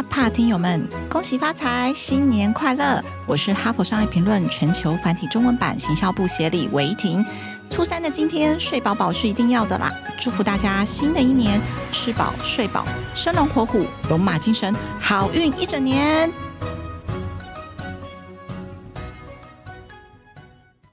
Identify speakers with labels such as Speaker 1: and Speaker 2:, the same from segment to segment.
Speaker 1: 哈帕听友们，恭喜发财，新年快乐！我是哈佛商业评论全球繁体中文版行销部协理韦婷。初三的今天，睡饱饱是一定要的啦！祝福大家新的一年吃饱睡饱，生龙活虎，龙马精神，好运一整年。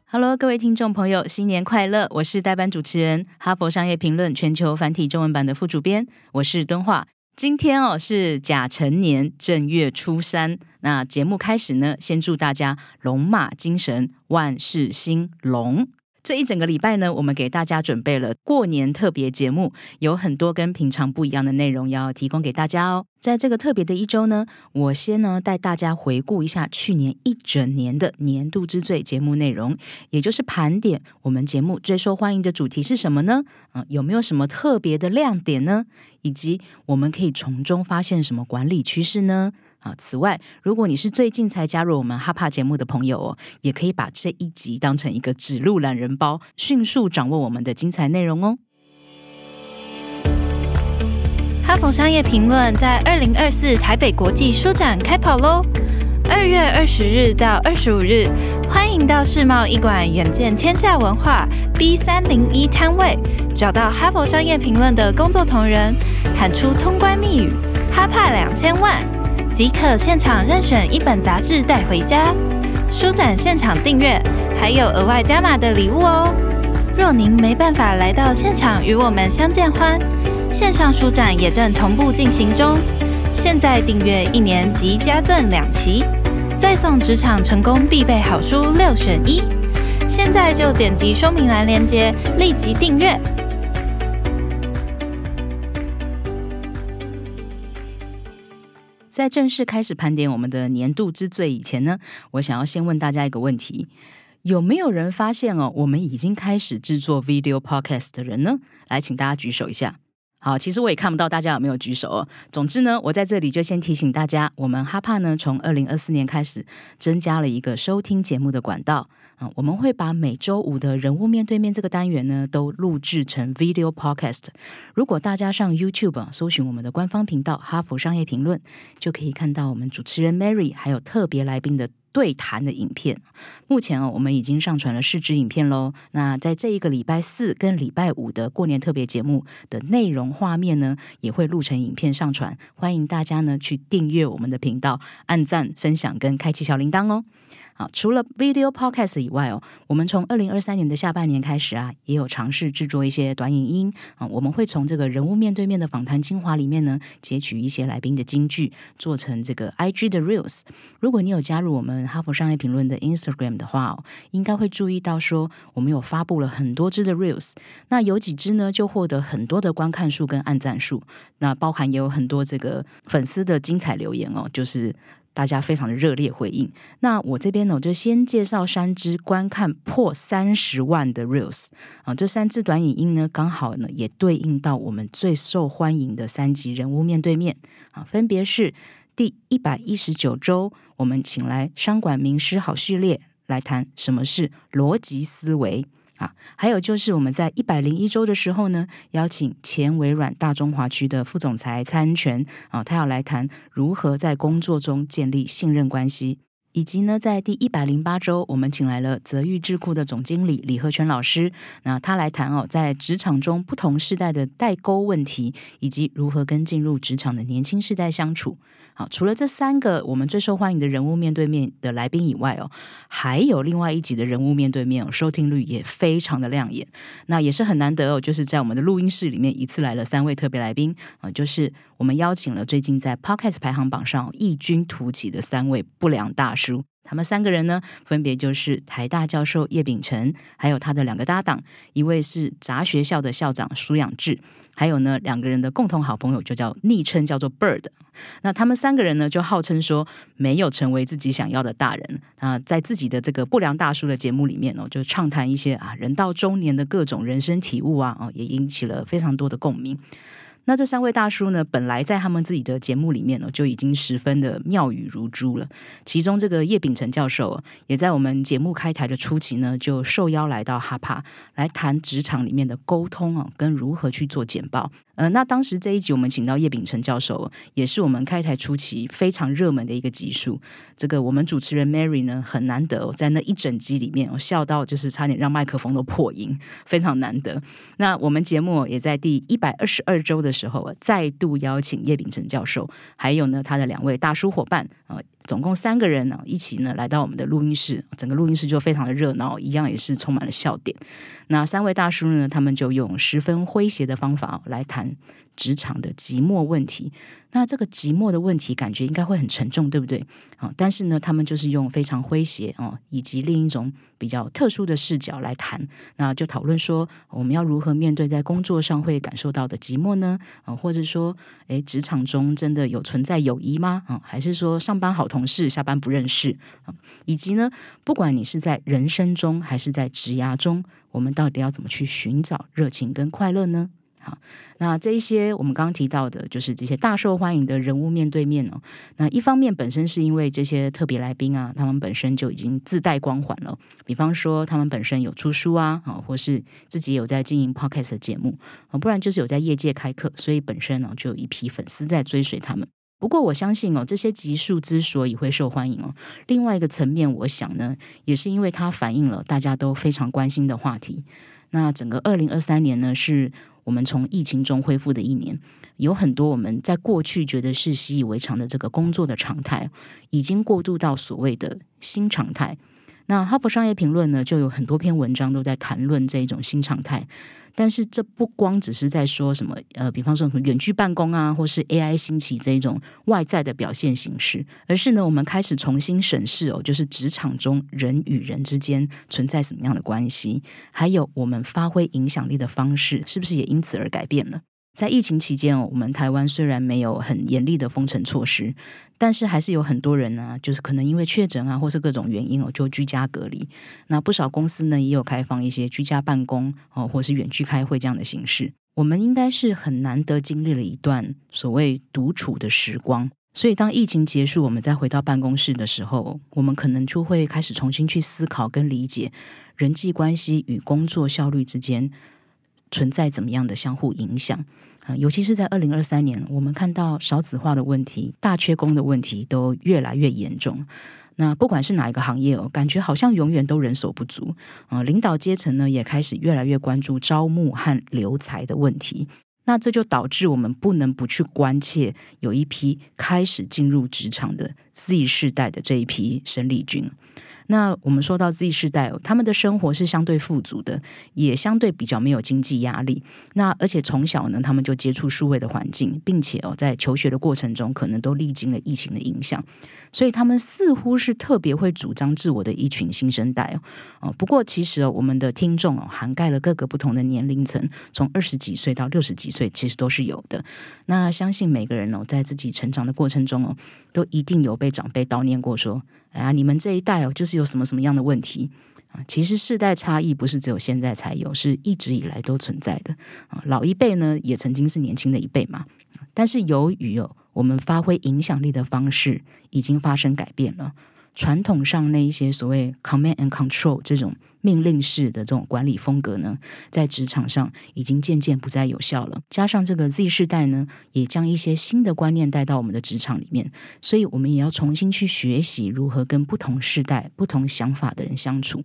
Speaker 2: Hello，各位听众朋友，新年快乐！我是代班主持人，哈佛商业评论全球繁体中文版的副主编，我是敦化。今天哦是甲辰年正月初三，那节目开始呢，先祝大家龙马精神，万事兴隆。这一整个礼拜呢，我们给大家准备了过年特别节目，有很多跟平常不一样的内容要提供给大家哦。在这个特别的一周呢，我先呢带大家回顾一下去年一整年的年度之最节目内容，也就是盘点我们节目最受欢迎的主题是什么呢？啊，有没有什么特别的亮点呢？以及我们可以从中发现什么管理趋势呢？啊，此外，如果你是最近才加入我们哈帕节目的朋友哦，也可以把这一集当成一个指路懒人包，迅速掌握我们的精彩内容哦。
Speaker 3: 哈佛商业评论在二零二四台北国际书展开跑喽！二月二十日到二十五日，欢迎到世贸一馆远见天下文化 B 三零一摊位，找到哈佛商业评论的工作同仁，喊出通关密语“哈帕两千万”。即可现场任选一本杂志带回家，书展现场订阅还有额外加码的礼物哦。若您没办法来到现场与我们相见欢，线上书展也正同步进行中。现在订阅一年即加赠两期，再送职场成功必备好书六选一。现在就点击说明栏链接，立即订阅。
Speaker 2: 在正式开始盘点我们的年度之最以前呢，我想要先问大家一个问题：有没有人发现哦，我们已经开始制作 video podcast 的人呢？来，请大家举手一下。好，其实我也看不到大家有没有举手哦。总之呢，我在这里就先提醒大家，我们哈帕呢，从二零二四年开始增加了一个收听节目的管道。啊，我们会把每周五的人物面对面这个单元呢，都录制成 video podcast。如果大家上 YouTube 搜寻我们的官方频道《哈佛商业评论》，就可以看到我们主持人 Mary 还有特别来宾的对谈的影片。目前啊，我们已经上传了试支影片喽。那在这一个礼拜四跟礼拜五的过年特别节目的内容画面呢，也会录成影片上传。欢迎大家呢去订阅我们的频道，按赞、分享跟开启小铃铛哦。好，除了 video podcast 以外哦，我们从二零二三年的下半年开始啊，也有尝试制作一些短影音啊。我们会从这个人物面对面的访谈精华里面呢，截取一些来宾的金句，做成这个 IG 的 reels。如果你有加入我们哈佛商业评论的 Instagram 的话哦，应该会注意到说，我们有发布了很多支的 reels。那有几支呢，就获得很多的观看数跟按赞数。那包含也有很多这个粉丝的精彩留言哦，就是。大家非常的热烈回应。那我这边呢，我就先介绍三支观看破三十万的 reels 啊，这三支短影音呢，刚好呢也对应到我们最受欢迎的三集人物面对面啊，分别是第一百一十九周，我们请来商管名师好序列来谈什么是逻辑思维。啊，还有就是我们在一百零一周的时候呢，邀请前微软大中华区的副总裁蔡恩全啊，他要来谈如何在工作中建立信任关系，以及呢，在第一百零八周，我们请来了泽裕智库的总经理李和全老师，那他来谈哦，在职场中不同世代的代沟问题，以及如何跟进入职场的年轻世代相处。好，除了这三个我们最受欢迎的人物面对面的来宾以外哦，还有另外一集的人物面对面哦，收听率也非常的亮眼。那也是很难得哦，就是在我们的录音室里面一次来了三位特别来宾啊，就是我们邀请了最近在 Podcast 排行榜上异军突起的三位不良大叔。他们三个人呢，分别就是台大教授叶秉辰，还有他的两个搭档，一位是杂学校的校长苏养志。还有呢，两个人的共同好朋友就叫昵称叫做 Bird。那他们三个人呢，就号称说没有成为自己想要的大人啊，在自己的这个不良大叔的节目里面哦，就畅谈一些啊人到中年的各种人生体悟啊，哦，也引起了非常多的共鸣。那这三位大叔呢，本来在他们自己的节目里面呢，就已经十分的妙语如珠了。其中这个叶秉成教授，也在我们节目开台的初期呢，就受邀来到哈帕来谈职场里面的沟通啊，跟如何去做简报。呃，那当时这一集我们请到叶秉成教授，也是我们开台初期非常热门的一个集数。这个我们主持人 Mary 呢，很难得在那一整集里面，我笑到就是差点让麦克风都破音，非常难得。那我们节目也在第一百二十二周的时候，再度邀请叶秉成教授，还有呢他的两位大叔伙伴啊。总共三个人呢，一起呢来到我们的录音室，整个录音室就非常的热闹，一样也是充满了笑点。那三位大叔呢，他们就用十分诙谐的方法来谈职场的寂寞问题。那这个寂寞的问题，感觉应该会很沉重，对不对？啊，但是呢，他们就是用非常诙谐哦，以及另一种比较特殊的视角来谈。那就讨论说，我们要如何面对在工作上会感受到的寂寞呢？啊，或者说，诶，职场中真的有存在友谊吗？啊，还是说上班好同事，下班不认识？啊，以及呢，不管你是在人生中还是在职涯中，我们到底要怎么去寻找热情跟快乐呢？那这一些我们刚刚提到的，就是这些大受欢迎的人物面对面哦。那一方面本身是因为这些特别来宾啊，他们本身就已经自带光环了。比方说，他们本身有出书啊，啊，或是自己有在经营 podcast 节目啊，不然就是有在业界开课，所以本身呢就有一批粉丝在追随他们。不过我相信哦，这些集数之所以会受欢迎哦，另外一个层面，我想呢，也是因为它反映了大家都非常关心的话题。那整个二零二三年呢，是我们从疫情中恢复的一年，有很多我们在过去觉得是习以为常的这个工作的常态，已经过渡到所谓的新常态。那哈佛商业评论呢，就有很多篇文章都在谈论这一种新常态。但是这不光只是在说什么，呃，比方说什么远距办公啊，或是 AI 兴起这一种外在的表现形式，而是呢，我们开始重新审视哦，就是职场中人与人之间存在什么样的关系，还有我们发挥影响力的方式，是不是也因此而改变了？在疫情期间哦，我们台湾虽然没有很严厉的封城措施，但是还是有很多人呢，就是可能因为确诊啊，或是各种原因哦，就居家隔离。那不少公司呢，也有开放一些居家办公哦，或是远距开会这样的形式。我们应该是很难得经历了一段所谓独处的时光。所以当疫情结束，我们再回到办公室的时候，我们可能就会开始重新去思考跟理解人际关系与工作效率之间存在怎么样的相互影响。尤其是在二零二三年，我们看到少子化的问题、大缺工的问题都越来越严重。那不管是哪一个行业哦，感觉好像永远都人手不足。啊，领导阶层呢也开始越来越关注招募和留才的问题。那这就导致我们不能不去关切有一批开始进入职场的 Z 世代的这一批生力军。那我们说到 Z 世代，他们的生活是相对富足的，也相对比较没有经济压力。那而且从小呢，他们就接触数位的环境，并且哦，在求学的过程中，可能都历经了疫情的影响，所以他们似乎是特别会主张自我的一群新生代哦。不过其实哦，我们的听众哦，涵盖了各个不同的年龄层，从二十几岁到六十几岁，其实都是有的。那相信每个人哦，在自己成长的过程中哦，都一定有被长辈叨念过说。啊，你们这一代哦，就是有什么什么样的问题啊？其实世代差异不是只有现在才有，是一直以来都存在的啊。老一辈呢，也曾经是年轻的一辈嘛。但是由于哦，我们发挥影响力的方式已经发生改变了。传统上那一些所谓 command and control 这种命令式的这种管理风格呢，在职场上已经渐渐不再有效了。加上这个 Z 世代呢，也将一些新的观念带到我们的职场里面，所以我们也要重新去学习如何跟不同世代、不同想法的人相处。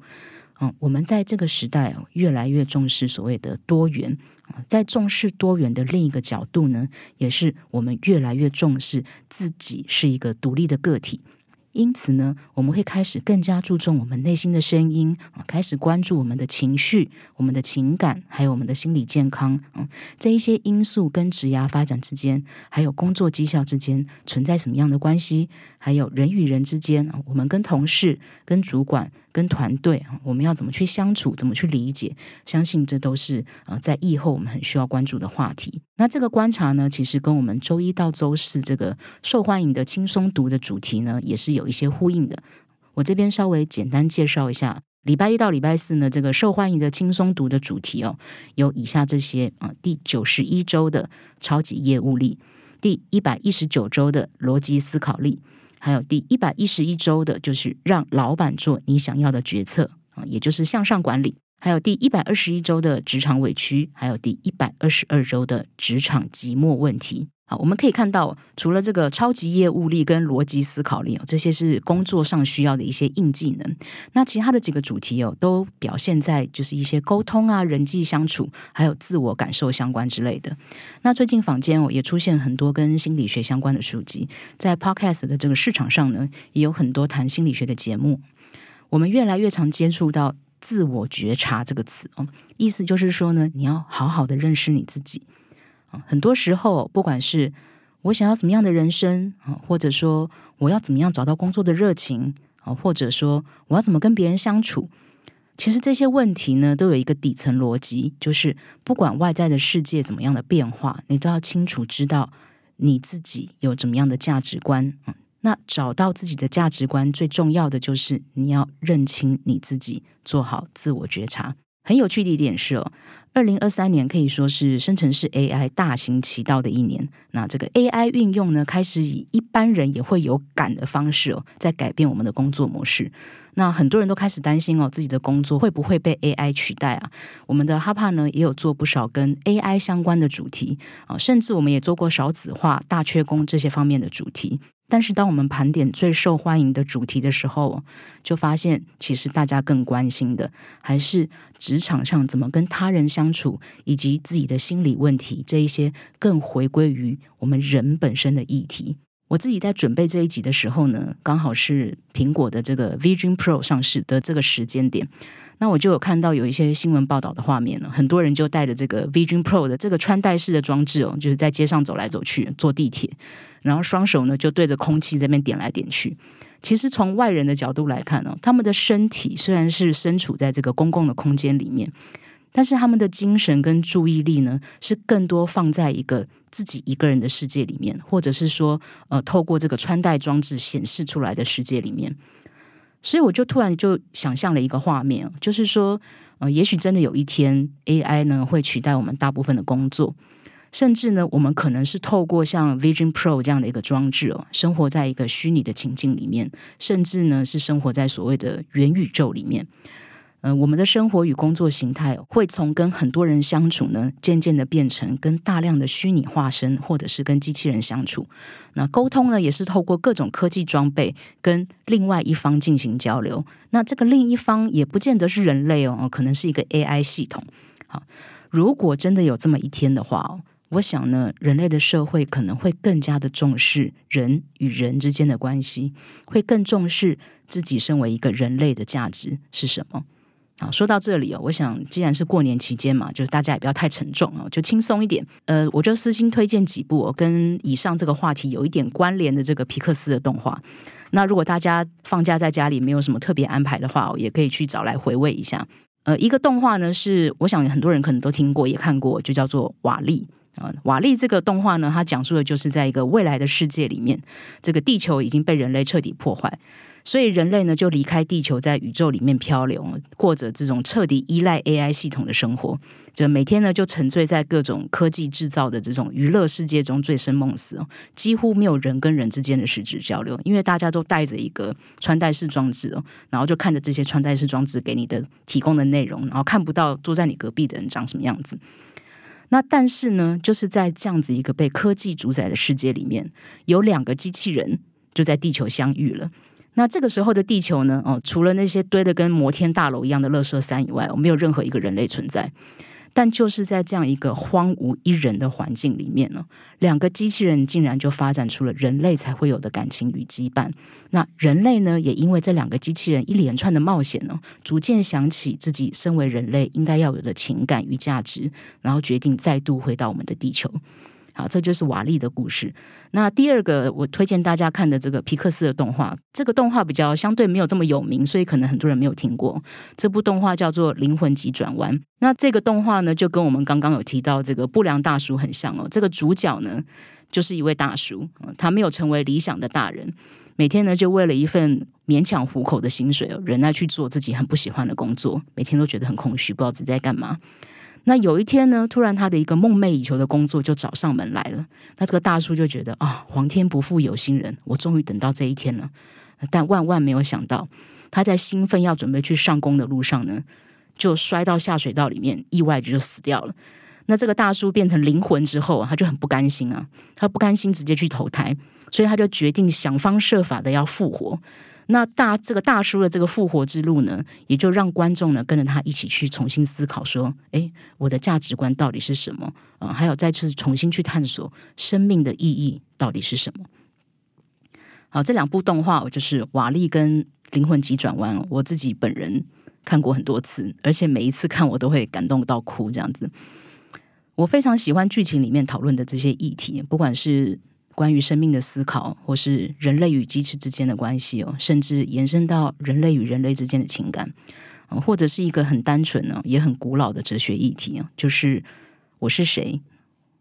Speaker 2: 嗯，我们在这个时代越来越重视所谓的多元在重视多元的另一个角度呢，也是我们越来越重视自己是一个独立的个体。因此呢，我们会开始更加注重我们内心的声音，开始关注我们的情绪、我们的情感，还有我们的心理健康啊，这一些因素跟职涯发展之间，还有工作绩效之间存在什么样的关系？还有人与人之间，我们跟同事、跟主管。跟团队我们要怎么去相处，怎么去理解？相信这都是呃，在疫后我们很需要关注的话题。那这个观察呢，其实跟我们周一到周四这个受欢迎的轻松读的主题呢，也是有一些呼应的。我这边稍微简单介绍一下，礼拜一到礼拜四呢，这个受欢迎的轻松读的主题哦，有以下这些啊：第九十一周的超级业务力，第一百一十九周的逻辑思考力。还有第一百一十一周的，就是让老板做你想要的决策啊，也就是向上管理。还有第一百二十一周的职场委屈，还有第一百二十二周的职场寂寞问题。好，我们可以看到，除了这个超级业务力跟逻辑思考力哦，这些是工作上需要的一些硬技能。那其他的几个主题哦，都表现在就是一些沟通啊、人际相处，还有自我感受相关之类的。那最近坊间哦，也出现很多跟心理学相关的书籍，在 Podcast 的这个市场上呢，也有很多谈心理学的节目。我们越来越常接触到“自我觉察”这个词哦，意思就是说呢，你要好好的认识你自己。很多时候，不管是我想要怎么样的人生啊，或者说我要怎么样找到工作的热情啊，或者说我要怎么跟别人相处，其实这些问题呢，都有一个底层逻辑，就是不管外在的世界怎么样的变化，你都要清楚知道你自己有怎么样的价值观。那找到自己的价值观，最重要的就是你要认清你自己，做好自我觉察。很有趣的一点是哦。二零二三年可以说是生成式 AI 大行其道的一年。那这个 AI 运用呢，开始以一般人也会有感的方式哦，在改变我们的工作模式。那很多人都开始担心哦，自己的工作会不会被 AI 取代啊？我们的哈帕呢，也有做不少跟 AI 相关的主题啊，甚至我们也做过少子化、大缺工这些方面的主题。但是，当我们盘点最受欢迎的主题的时候，就发现其实大家更关心的还是职场上怎么跟他人相处，以及自己的心理问题这一些更回归于我们人本身的议题。我自己在准备这一集的时候呢，刚好是苹果的这个 Vision Pro 上市的这个时间点。那我就有看到有一些新闻报道的画面了，很多人就带着这个 Vision Pro 的这个穿戴式的装置哦，就是在街上走来走去，坐地铁，然后双手呢就对着空气这边点来点去。其实从外人的角度来看呢，他们的身体虽然是身处在这个公共的空间里面，但是他们的精神跟注意力呢，是更多放在一个自己一个人的世界里面，或者是说呃，透过这个穿戴装置显示出来的世界里面。所以我就突然就想象了一个画面，就是说，呃，也许真的有一天 AI 呢会取代我们大部分的工作，甚至呢，我们可能是透过像 Vision Pro 这样的一个装置哦，生活在一个虚拟的情境里面，甚至呢是生活在所谓的元宇宙里面。嗯，我们的生活与工作形态会从跟很多人相处呢，渐渐的变成跟大量的虚拟化身，或者是跟机器人相处。那沟通呢，也是透过各种科技装备跟另外一方进行交流。那这个另一方也不见得是人类哦，可能是一个 AI 系统。好，如果真的有这么一天的话哦，我想呢，人类的社会可能会更加的重视人与人之间的关系，会更重视自己身为一个人类的价值是什么。啊，说到这里哦，我想既然是过年期间嘛，就是大家也不要太沉重哦，就轻松一点。呃，我就私心推荐几部跟以上这个话题有一点关联的这个皮克斯的动画。那如果大家放假在家里没有什么特别安排的话，也可以去找来回味一下。呃，一个动画呢是我想很多人可能都听过也看过，就叫做《瓦力》啊。瓦力这个动画呢，它讲述的就是在一个未来的世界里面，这个地球已经被人类彻底破坏。所以人类呢就离开地球，在宇宙里面漂流，过着这种彻底依赖 AI 系统的生活。就每天呢就沉醉在各种科技制造的这种娱乐世界中，醉生梦死，几乎没有人跟人之间的实质交流，因为大家都带着一个穿戴式装置哦，然后就看着这些穿戴式装置给你的提供的内容，然后看不到坐在你隔壁的人长什么样子。那但是呢，就是在这样子一个被科技主宰的世界里面，有两个机器人就在地球相遇了。那这个时候的地球呢？哦，除了那些堆的跟摩天大楼一样的垃圾山以外，我没有任何一个人类存在。但就是在这样一个荒无一人的环境里面呢，两个机器人竟然就发展出了人类才会有的感情与羁绊。那人类呢，也因为这两个机器人一连串的冒险呢，逐渐想起自己身为人类应该要有的情感与价值，然后决定再度回到我们的地球。好，这就是瓦力的故事。那第二个，我推荐大家看的这个皮克斯的动画，这个动画比较相对没有这么有名，所以可能很多人没有听过。这部动画叫做《灵魂急转弯》。那这个动画呢，就跟我们刚刚有提到这个不良大叔很像哦。这个主角呢，就是一位大叔，他没有成为理想的大人，每天呢就为了一份勉强糊口的薪水，忍耐去做自己很不喜欢的工作，每天都觉得很空虚，不知道自己在干嘛。那有一天呢，突然他的一个梦寐以求的工作就找上门来了。那这个大叔就觉得啊，皇天不负有心人，我终于等到这一天了。但万万没有想到，他在兴奋要准备去上工的路上呢，就摔到下水道里面，意外就死掉了。那这个大叔变成灵魂之后，他就很不甘心啊，他不甘心直接去投胎，所以他就决定想方设法的要复活。那大这个大叔的这个复活之路呢，也就让观众呢跟着他一起去重新思考，说：哎，我的价值观到底是什么？啊，还有再次重新去探索生命的意义到底是什么？好，这两部动画，就是《瓦力》跟《灵魂急转弯》，我自己本人看过很多次，而且每一次看我都会感动到哭，这样子。我非常喜欢剧情里面讨论的这些议题，不管是。关于生命的思考，或是人类与机器之间的关系哦，甚至延伸到人类与人类之间的情感，或者是一个很单纯呢，也很古老的哲学议题啊，就是我是谁，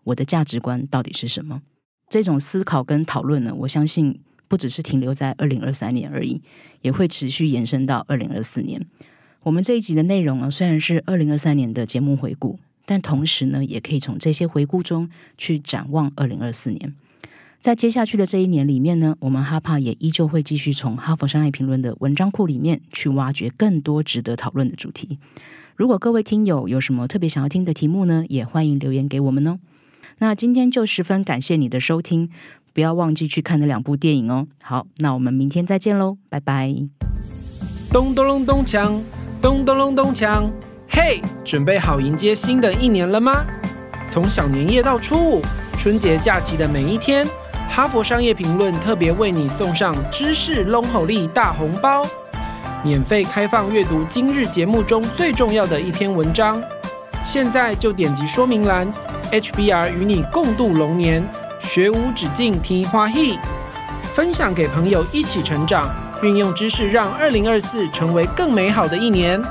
Speaker 2: 我的价值观到底是什么？这种思考跟讨论呢，我相信不只是停留在二零二三年而已，也会持续延伸到二零二四年。我们这一集的内容呢，虽然是二零二三年的节目回顾，但同时呢，也可以从这些回顾中去展望二零二四年。在接下去的这一年里面呢，我们哈帕也依旧会继续从《哈佛商业评论》的文章库里面去挖掘更多值得讨论的主题。如果各位听友有什么特别想要听的题目呢，也欢迎留言给我们哦。那今天就十分感谢你的收听，不要忘记去看那两部电影哦。好，那我们明天再见喽，拜拜。
Speaker 4: 咚咚隆咚锵，咚咚隆咚锵，嘿，准备好迎接新的一年了吗？从小年夜到初五，春节假期的每一天。哈佛商业评论特别为你送上知识龙吼力大红包，免费开放阅读今日节目中最重要的一篇文章。现在就点击说明栏，HBR 与你共度龙年，学无止境，听花嘿，分享给朋友一起成长，运用知识让二零二四成为更美好的一年。